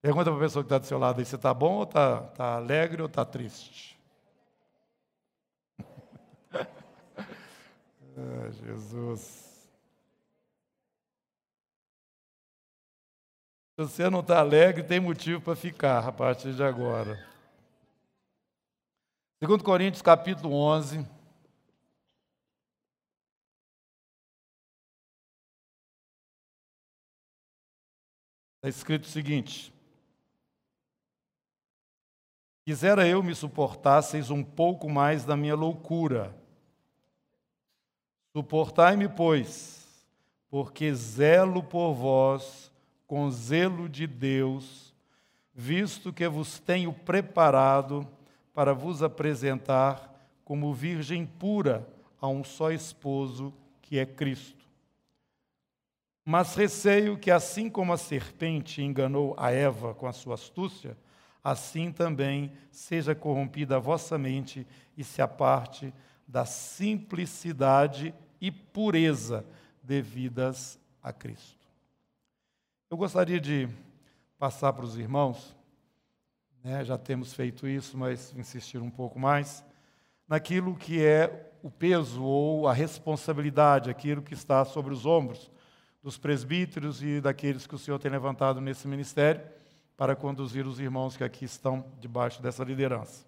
Pergunta para a pessoa que está do seu lado aí, você está bom ou está tá alegre ou está triste? ah, Jesus. Se você não está alegre, tem motivo para ficar a partir de agora. Segundo Coríntios capítulo 11. Está escrito o seguinte: Quisera eu me suportasseis um pouco mais da minha loucura. Suportai-me, pois, porque zelo por vós com zelo de Deus, visto que vos tenho preparado para vos apresentar como virgem pura a um só esposo, que é Cristo. Mas receio que, assim como a serpente enganou a Eva com a sua astúcia, assim também seja corrompida a vossa mente e se aparte da simplicidade e pureza devidas a Cristo. Eu gostaria de passar para os irmãos, né, já temos feito isso, mas insistir um pouco mais, naquilo que é o peso ou a responsabilidade, aquilo que está sobre os ombros dos presbíteros e daqueles que o Senhor tem levantado nesse ministério para conduzir os irmãos que aqui estão debaixo dessa liderança.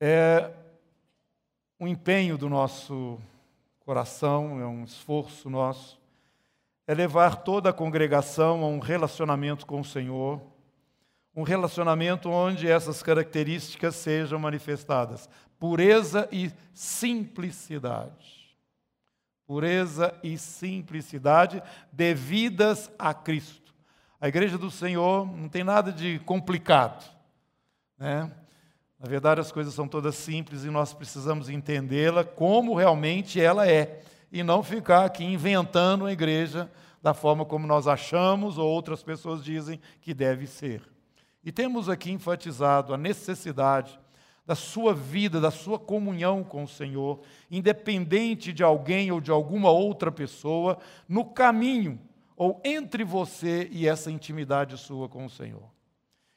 É um empenho do nosso coração, é um esforço nosso, é levar toda a congregação a um relacionamento com o Senhor, um relacionamento onde essas características sejam manifestadas: pureza e simplicidade. Pureza e simplicidade devidas a Cristo. A igreja do Senhor não tem nada de complicado. Né? Na verdade, as coisas são todas simples e nós precisamos entendê-la como realmente ela é. E não ficar aqui inventando a igreja da forma como nós achamos ou outras pessoas dizem que deve ser. E temos aqui enfatizado a necessidade da sua vida, da sua comunhão com o Senhor, independente de alguém ou de alguma outra pessoa, no caminho ou entre você e essa intimidade sua com o Senhor.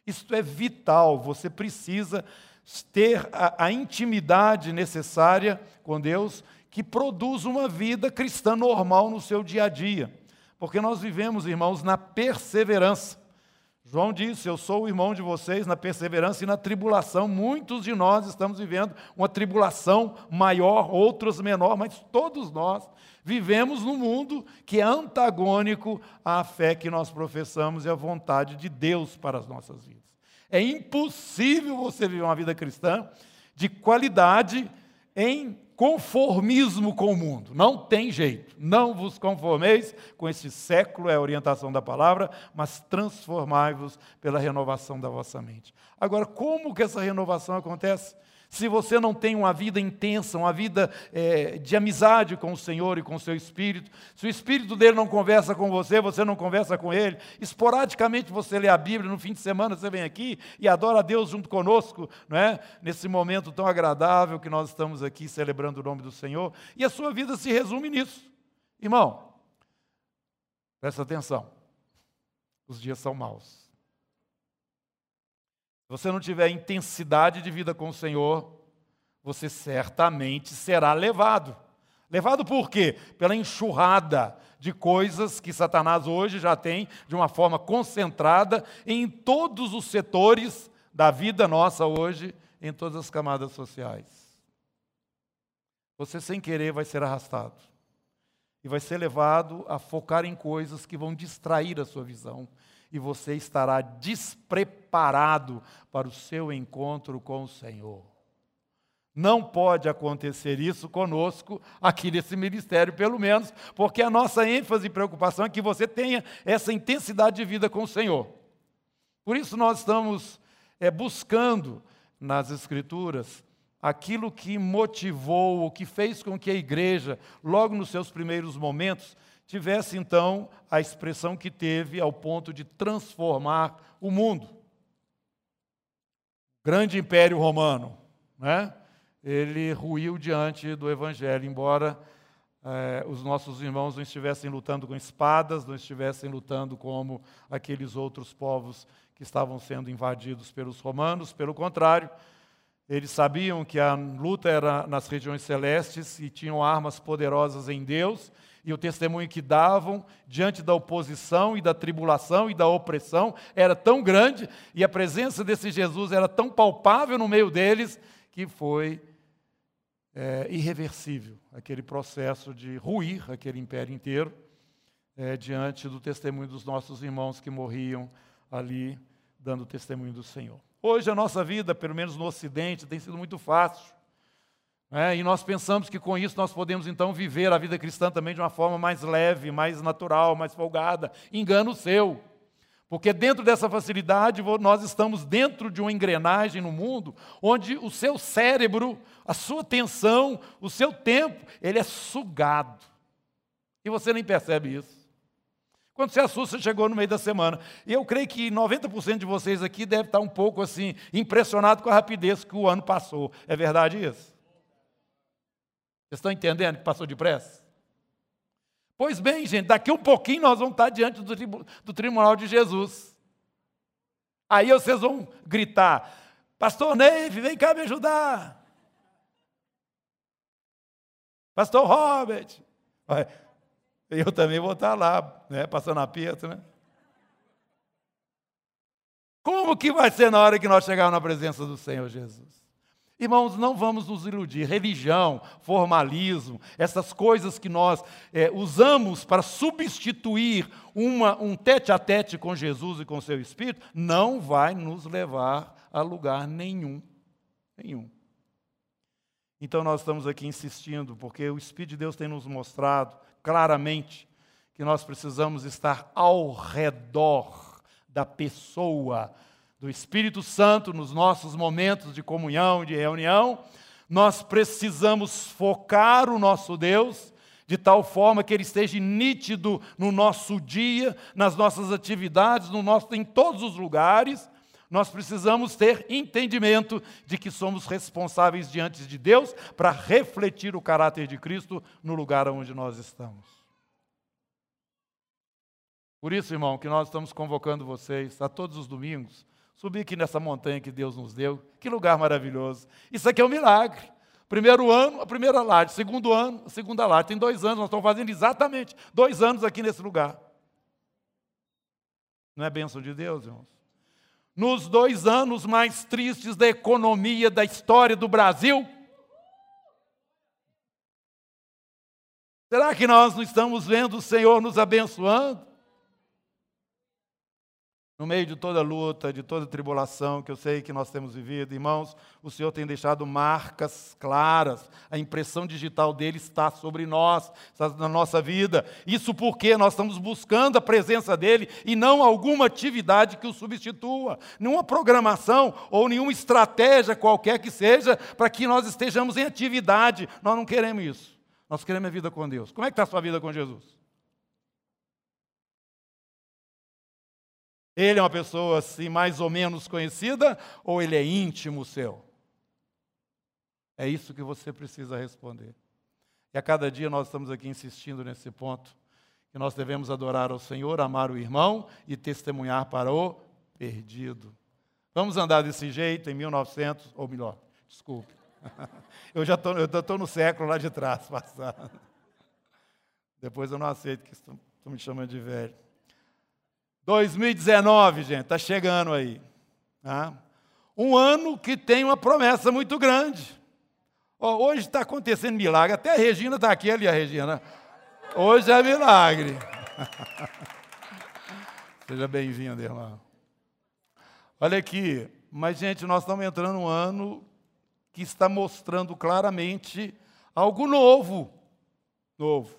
Isto é vital, você precisa ter a, a, intimidade necessária com Deus que produz uma vida cristã normal no seu dia a dia. Porque nós vivemos, irmãos, na perseverança. João disse: Eu sou o irmão de vocês na perseverança e na tribulação. Muitos de nós estamos vivendo uma tribulação maior, outros menor, mas todos nós vivemos num mundo que é antagônico à fé que nós professamos e à vontade de Deus para as nossas vidas. É impossível você viver uma vida cristã de qualidade em conformismo com o mundo. Não tem jeito. Não vos conformeis com este século, é a orientação da palavra, mas transformai-vos pela renovação da vossa mente. Agora, como que essa renovação acontece? Se você não tem uma vida intensa, uma vida é, de amizade com o Senhor e com o seu Espírito, se o Espírito dele não conversa com você, você não conversa com ele, esporadicamente você lê a Bíblia, no fim de semana você vem aqui e adora a Deus junto conosco, não é? nesse momento tão agradável que nós estamos aqui celebrando o nome do Senhor, e a sua vida se resume nisso. Irmão, presta atenção, os dias são maus. Você não tiver intensidade de vida com o Senhor, você certamente será levado. Levado por quê? Pela enxurrada de coisas que Satanás hoje já tem de uma forma concentrada em todos os setores da vida nossa hoje, em todas as camadas sociais. Você, sem querer, vai ser arrastado e vai ser levado a focar em coisas que vão distrair a sua visão e você estará despreparado para o seu encontro com o Senhor. Não pode acontecer isso conosco aqui nesse ministério, pelo menos, porque a nossa ênfase e preocupação é que você tenha essa intensidade de vida com o Senhor. Por isso, nós estamos é, buscando nas Escrituras aquilo que motivou, o que fez com que a igreja, logo nos seus primeiros momentos, tivesse então a expressão que teve ao ponto de transformar o mundo. Grande império romano, né? ele ruiu diante do evangelho, embora eh, os nossos irmãos não estivessem lutando com espadas, não estivessem lutando como aqueles outros povos que estavam sendo invadidos pelos romanos. Pelo contrário, eles sabiam que a luta era nas regiões celestes e tinham armas poderosas em Deus, e o testemunho que davam diante da oposição e da tribulação e da opressão era tão grande, e a presença desse Jesus era tão palpável no meio deles, que foi é, irreversível aquele processo de ruir aquele império inteiro é, diante do testemunho dos nossos irmãos que morriam ali dando testemunho do Senhor. Hoje a nossa vida, pelo menos no Ocidente, tem sido muito fácil. Né? E nós pensamos que com isso nós podemos então viver a vida cristã também de uma forma mais leve, mais natural, mais folgada. Engano seu. Porque dentro dessa facilidade, nós estamos dentro de uma engrenagem no mundo onde o seu cérebro, a sua atenção, o seu tempo, ele é sugado. E você nem percebe isso. Quando você assusta, chegou no meio da semana. E eu creio que 90% de vocês aqui deve estar um pouco assim, impressionado com a rapidez que o ano passou. É verdade isso? Vocês estão entendendo que passou depressa? Pois bem, gente, daqui um pouquinho nós vamos estar diante do, do tribunal de Jesus. Aí vocês vão gritar: Pastor Neve, vem cá me ajudar. Pastor Robert. Eu também vou estar lá, né, passando aperto, né? Como que vai ser na hora que nós chegarmos na presença do Senhor Jesus? Irmãos, não vamos nos iludir. Religião, formalismo, essas coisas que nós é, usamos para substituir uma, um tete a tete com Jesus e com seu Espírito, não vai nos levar a lugar nenhum. Nenhum. Então nós estamos aqui insistindo, porque o Espírito de Deus tem nos mostrado claramente que nós precisamos estar ao redor da pessoa do Espírito Santo nos nossos momentos de comunhão, de reunião, nós precisamos focar o nosso Deus de tal forma que ele esteja nítido no nosso dia, nas nossas atividades, no nosso, em todos os lugares. Nós precisamos ter entendimento de que somos responsáveis diante de Deus para refletir o caráter de Cristo no lugar onde nós estamos. Por isso, irmão, que nós estamos convocando vocês a todos os domingos Subir aqui nessa montanha que Deus nos deu. Que lugar maravilhoso. Isso aqui é um milagre. Primeiro ano, a primeira laje. Segundo ano, a segunda laje. Tem dois anos, nós estamos fazendo exatamente dois anos aqui nesse lugar. Não é bênção de Deus, irmãos? Nos dois anos mais tristes da economia da história do Brasil, será que nós não estamos vendo o Senhor nos abençoando? No meio de toda luta, de toda tribulação que eu sei que nós temos vivido, irmãos, o Senhor tem deixado marcas claras, a impressão digital dele está sobre nós, está na nossa vida. Isso porque nós estamos buscando a presença dele e não alguma atividade que o substitua, nenhuma programação ou nenhuma estratégia qualquer que seja para que nós estejamos em atividade. Nós não queremos isso. Nós queremos a vida com Deus. Como é que está a sua vida com Jesus? Ele é uma pessoa assim mais ou menos conhecida ou ele é íntimo seu? É isso que você precisa responder. E a cada dia nós estamos aqui insistindo nesse ponto, que nós devemos adorar ao Senhor, amar o irmão e testemunhar para o perdido. Vamos andar desse jeito em 1900, ou melhor, desculpe. Eu já estou no século lá de trás passado. Depois eu não aceito que estão me chamando de velho. 2019, gente, está chegando aí. Tá? Um ano que tem uma promessa muito grande. Oh, hoje está acontecendo milagre. Até a Regina está aqui ali, a Regina. Hoje é milagre. Seja bem-vindo, irmão. Olha aqui, mas, gente, nós estamos entrando um ano que está mostrando claramente algo novo. Novo.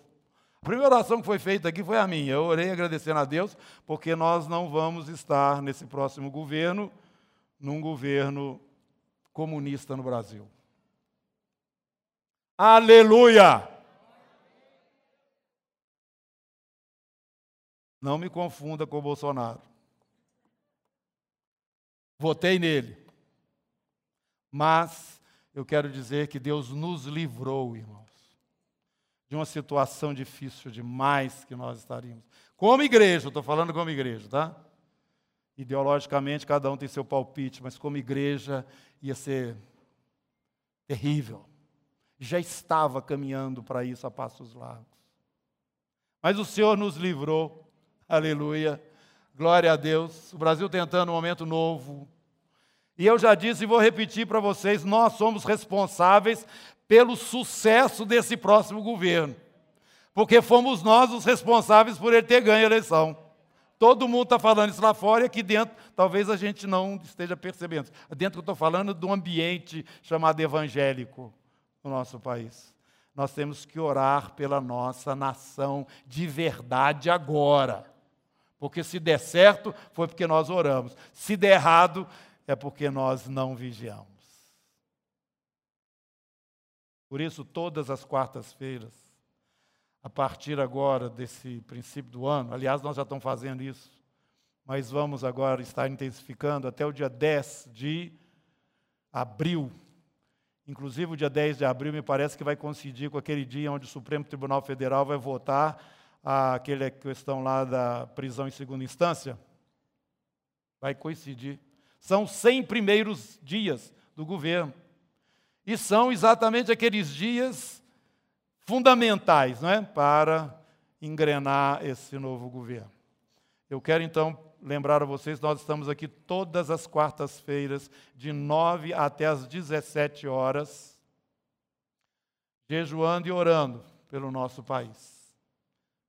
A primeira oração que foi feita aqui foi a minha. Eu orei agradecendo a Deus, porque nós não vamos estar nesse próximo governo, num governo comunista no Brasil. Aleluia! Não me confunda com o Bolsonaro. Votei nele. Mas eu quero dizer que Deus nos livrou, irmão de uma situação difícil demais que nós estaríamos. Como igreja, estou falando como igreja, tá? Ideologicamente, cada um tem seu palpite, mas como igreja ia ser terrível. Já estava caminhando para isso a passos largos. Mas o Senhor nos livrou, aleluia, glória a Deus. O Brasil tentando um momento novo. E eu já disse e vou repetir para vocês: nós somos responsáveis pelo sucesso desse próximo governo, porque fomos nós os responsáveis por ele ter ganho a eleição. Todo mundo está falando isso lá fora e aqui dentro talvez a gente não esteja percebendo. Dentro eu estou falando do ambiente chamado evangélico no nosso país. Nós temos que orar pela nossa nação de verdade agora. Porque se der certo, foi porque nós oramos. Se der errado, é porque nós não vigiamos. Por isso, todas as quartas-feiras, a partir agora desse princípio do ano, aliás, nós já estamos fazendo isso, mas vamos agora estar intensificando até o dia 10 de abril. Inclusive, o dia 10 de abril me parece que vai coincidir com aquele dia onde o Supremo Tribunal Federal vai votar aquela questão lá da prisão em segunda instância. Vai coincidir. São 100 primeiros dias do governo. E são exatamente aqueles dias fundamentais não é? para engrenar esse novo governo. Eu quero então lembrar a vocês, nós estamos aqui todas as quartas-feiras, de 9 até as 17 horas, jejuando e orando pelo nosso país,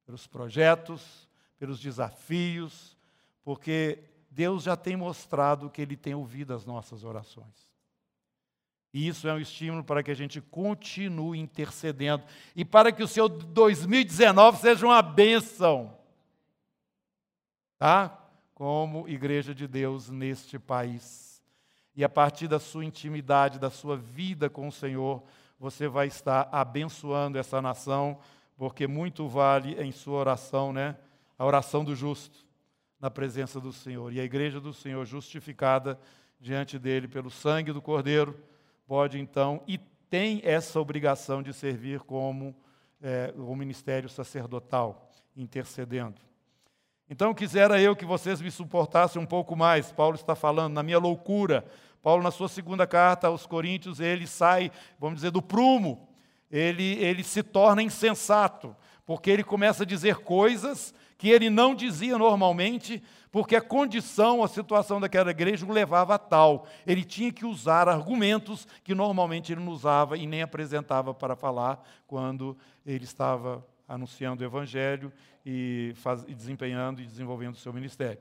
pelos projetos, pelos desafios, porque Deus já tem mostrado que Ele tem ouvido as nossas orações. E isso é um estímulo para que a gente continue intercedendo e para que o seu 2019 seja uma bênção. Tá? Como igreja de Deus neste país. E a partir da sua intimidade, da sua vida com o Senhor, você vai estar abençoando essa nação, porque muito vale em sua oração, né? A oração do justo na presença do Senhor. E a igreja do Senhor justificada diante dele pelo sangue do Cordeiro pode então e tem essa obrigação de servir como é, o ministério sacerdotal, intercedendo. Então, quisera eu que vocês me suportassem um pouco mais. Paulo está falando, na minha loucura. Paulo, na sua segunda carta aos Coríntios, ele sai, vamos dizer, do prumo. Ele, ele se torna insensato, porque ele começa a dizer coisas que ele não dizia normalmente, porque a condição, a situação daquela igreja o levava a tal. Ele tinha que usar argumentos que normalmente ele não usava e nem apresentava para falar quando ele estava anunciando o evangelho e, faz, e desempenhando e desenvolvendo o seu ministério.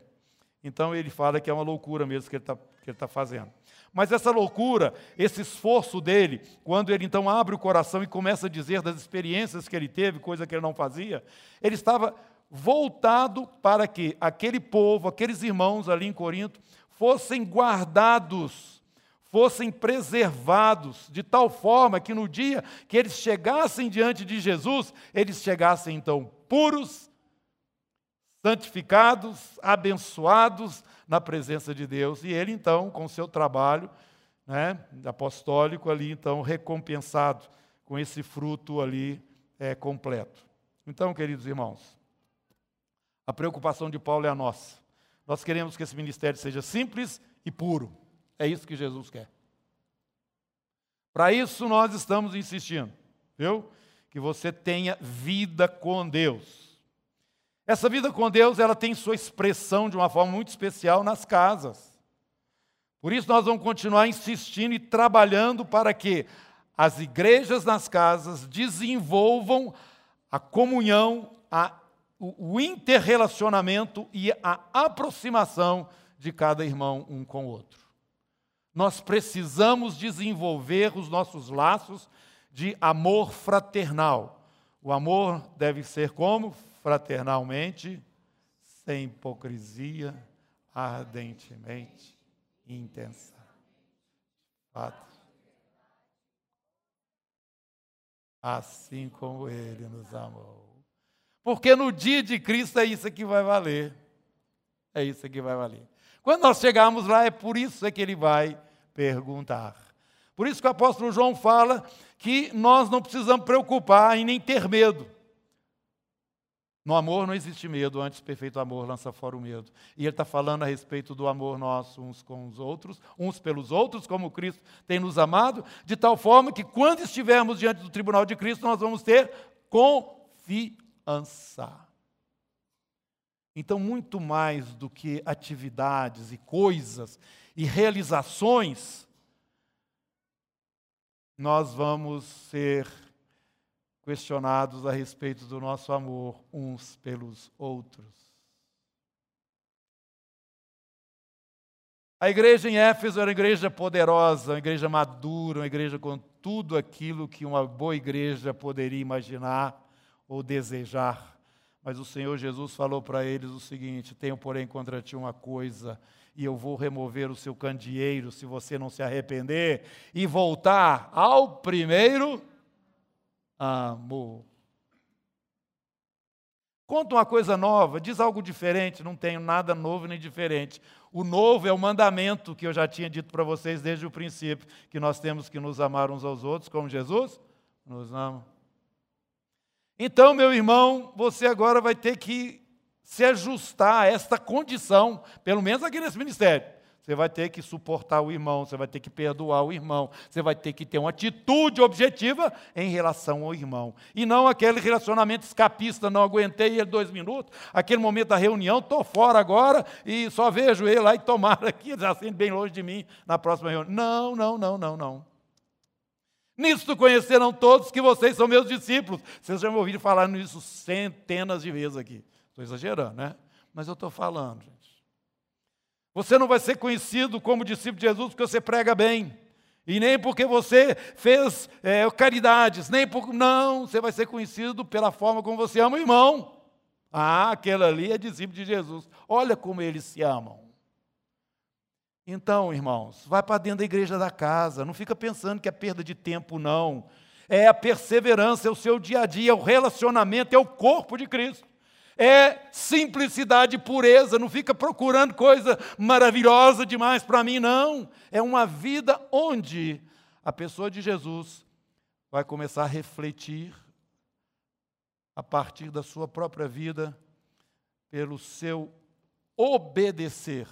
Então ele fala que é uma loucura mesmo que ele está tá fazendo. Mas essa loucura, esse esforço dele, quando ele então abre o coração e começa a dizer das experiências que ele teve, coisa que ele não fazia, ele estava voltado para que aquele povo, aqueles irmãos ali em Corinto, fossem guardados, fossem preservados, de tal forma que no dia que eles chegassem diante de Jesus, eles chegassem então puros, santificados, abençoados na presença de Deus. E ele então, com seu trabalho né, apostólico ali, então recompensado com esse fruto ali é, completo. Então, queridos irmãos, a preocupação de Paulo é a nossa. Nós queremos que esse ministério seja simples e puro. É isso que Jesus quer. Para isso nós estamos insistindo, viu? Que você tenha vida com Deus. Essa vida com Deus, ela tem sua expressão de uma forma muito especial nas casas. Por isso nós vamos continuar insistindo e trabalhando para que as igrejas nas casas desenvolvam a comunhão, a o, interrelacionamento e a aproximação de cada irmão um com o outro. Nós precisamos desenvolver os nossos laços de amor fraternal. O amor deve ser como? Fraternalmente, sem hipocrisia, ardentemente, intensa. Fato. Assim como ele nos amou. Porque no dia de Cristo é isso que vai valer. É isso que vai valer. Quando nós chegarmos lá, é por isso que ele vai perguntar. Por isso que o apóstolo João fala que nós não precisamos preocupar e nem ter medo. No amor não existe medo, antes perfeito amor lança fora o medo. E ele está falando a respeito do amor nosso uns com os outros, uns pelos outros, como Cristo tem nos amado, de tal forma que quando estivermos diante do tribunal de Cristo, nós vamos ter confiança. Então, muito mais do que atividades e coisas e realizações, nós vamos ser questionados a respeito do nosso amor uns pelos outros. A igreja em Éfeso era uma igreja poderosa, uma igreja madura, uma igreja com tudo aquilo que uma boa igreja poderia imaginar ou desejar. Mas o Senhor Jesus falou para eles o seguinte: Tenho, porém, contra ti uma coisa, e eu vou remover o seu candeeiro se você não se arrepender e voltar ao primeiro amor. Conta uma coisa nova, diz algo diferente, não tenho nada novo nem diferente. O novo é o mandamento que eu já tinha dito para vocês desde o princípio, que nós temos que nos amar uns aos outros como Jesus nos ama. Então, meu irmão, você agora vai ter que se ajustar a esta condição, pelo menos aqui nesse ministério. Você vai ter que suportar o irmão, você vai ter que perdoar o irmão, você vai ter que ter uma atitude objetiva em relação ao irmão. E não aquele relacionamento escapista, não aguentei ele dois minutos, aquele momento da reunião, estou fora agora e só vejo ele lá e tomar aqui, já sendo bem longe de mim na próxima reunião. Não, não, não, não, não. Nisto conhecerão todos que vocês são meus discípulos. Vocês já me ouviram falar nisso centenas de vezes aqui. Estou exagerando, né? Mas eu estou falando, gente. Você não vai ser conhecido como discípulo de Jesus porque você prega bem. E nem porque você fez é, caridades, nem por. Não, você vai ser conhecido pela forma como você ama o irmão. Ah, aquele ali é discípulo de Jesus. Olha como eles se amam. Então, irmãos, vai para dentro da igreja da casa. Não fica pensando que é perda de tempo, não. É a perseverança, é o seu dia a dia, é o relacionamento, é o corpo de Cristo é simplicidade e pureza, não fica procurando coisa maravilhosa demais para mim, não. É uma vida onde a pessoa de Jesus vai começar a refletir a partir da sua própria vida, pelo seu obedecer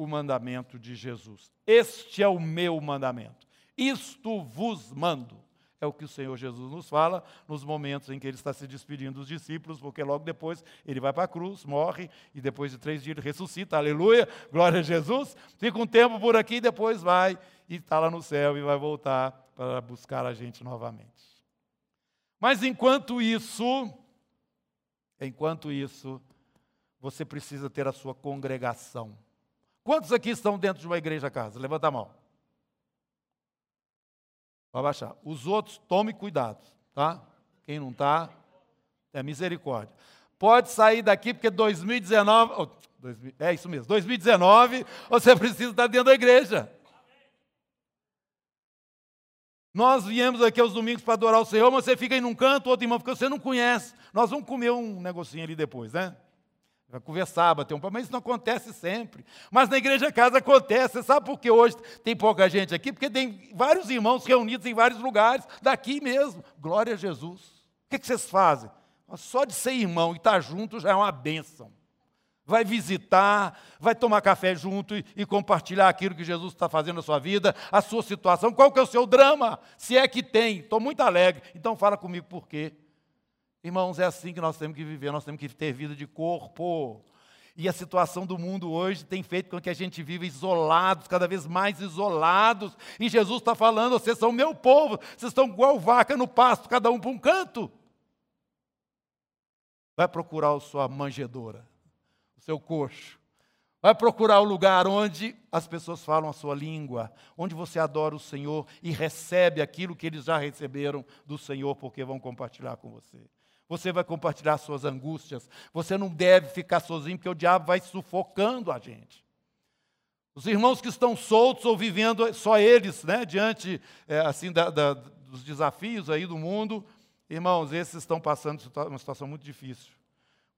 o mandamento de Jesus. Este é o meu mandamento. Isto vos mando. É o que o Senhor Jesus nos fala nos momentos em que ele está se despedindo dos discípulos, porque logo depois ele vai para a cruz, morre e depois de três dias ressuscita. Aleluia, glória a Jesus. Fica um tempo por aqui e depois vai e está lá no céu e vai voltar para buscar a gente novamente. Mas enquanto isso, enquanto isso, você precisa ter a sua congregação. Quantos aqui estão dentro de uma igreja casa? Levanta a mão. Vai baixar. Os outros, tome cuidado, tá? Quem não está, é misericórdia. Pode sair daqui, porque 2019, oh, 2000, é isso mesmo, 2019, você precisa estar dentro da igreja. Nós viemos aqui aos domingos para adorar o Senhor, mas você fica aí num canto, outro irmão, porque você não conhece. Nós vamos comer um negocinho ali depois, né? Vai conversar, bater um papo, mas isso não acontece sempre. Mas na igreja casa acontece. Você sabe por que hoje tem pouca gente aqui? Porque tem vários irmãos reunidos em vários lugares, daqui mesmo. Glória a Jesus. O que, que vocês fazem? Só de ser irmão e estar junto já é uma bênção. Vai visitar, vai tomar café junto e, e compartilhar aquilo que Jesus está fazendo na sua vida, a sua situação. Qual que é o seu drama? Se é que tem. Estou muito alegre. Então fala comigo por quê. Irmãos, é assim que nós temos que viver, nós temos que ter vida de corpo. E a situação do mundo hoje tem feito com que a gente viva isolados, cada vez mais isolados. E Jesus está falando: vocês são meu povo, vocês estão igual vaca no pasto, cada um para um canto. Vai procurar a sua manjedoura, o seu coxo. Vai procurar o lugar onde as pessoas falam a sua língua, onde você adora o Senhor e recebe aquilo que eles já receberam do Senhor, porque vão compartilhar com você. Você vai compartilhar suas angústias. Você não deve ficar sozinho, porque o diabo vai sufocando a gente. Os irmãos que estão soltos ou vivendo só eles, né, diante é, assim da, da, dos desafios aí do mundo, irmãos, esses estão passando uma situação muito difícil,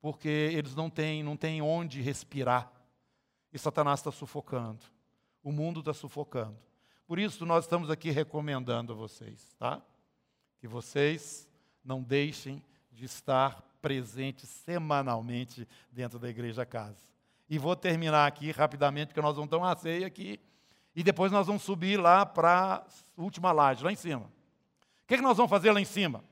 porque eles não têm, não têm onde respirar. E Satanás está sufocando. O mundo está sufocando. Por isso, nós estamos aqui recomendando a vocês, tá? Que vocês não deixem de estar presentes semanalmente dentro da igreja casa. E vou terminar aqui rapidamente, porque nós vamos ter uma ceia aqui. E depois nós vamos subir lá para a última laje, lá em cima. O que, é que nós vamos fazer lá em cima?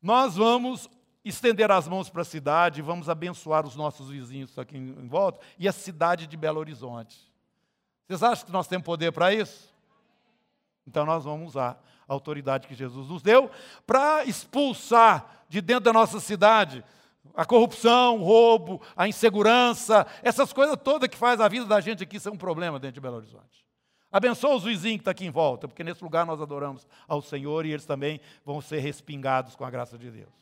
Nós vamos estender as mãos para a cidade, vamos abençoar os nossos vizinhos aqui em volta e a cidade de Belo Horizonte. Vocês acham que nós temos poder para isso? Então nós vamos usar a autoridade que Jesus nos deu para expulsar de dentro da nossa cidade a corrupção, o roubo, a insegurança, essas coisas todas que faz a vida da gente aqui ser um problema dentro de Belo Horizonte. Abençoa os vizinhos que estão aqui em volta, porque nesse lugar nós adoramos ao Senhor e eles também vão ser respingados com a graça de Deus.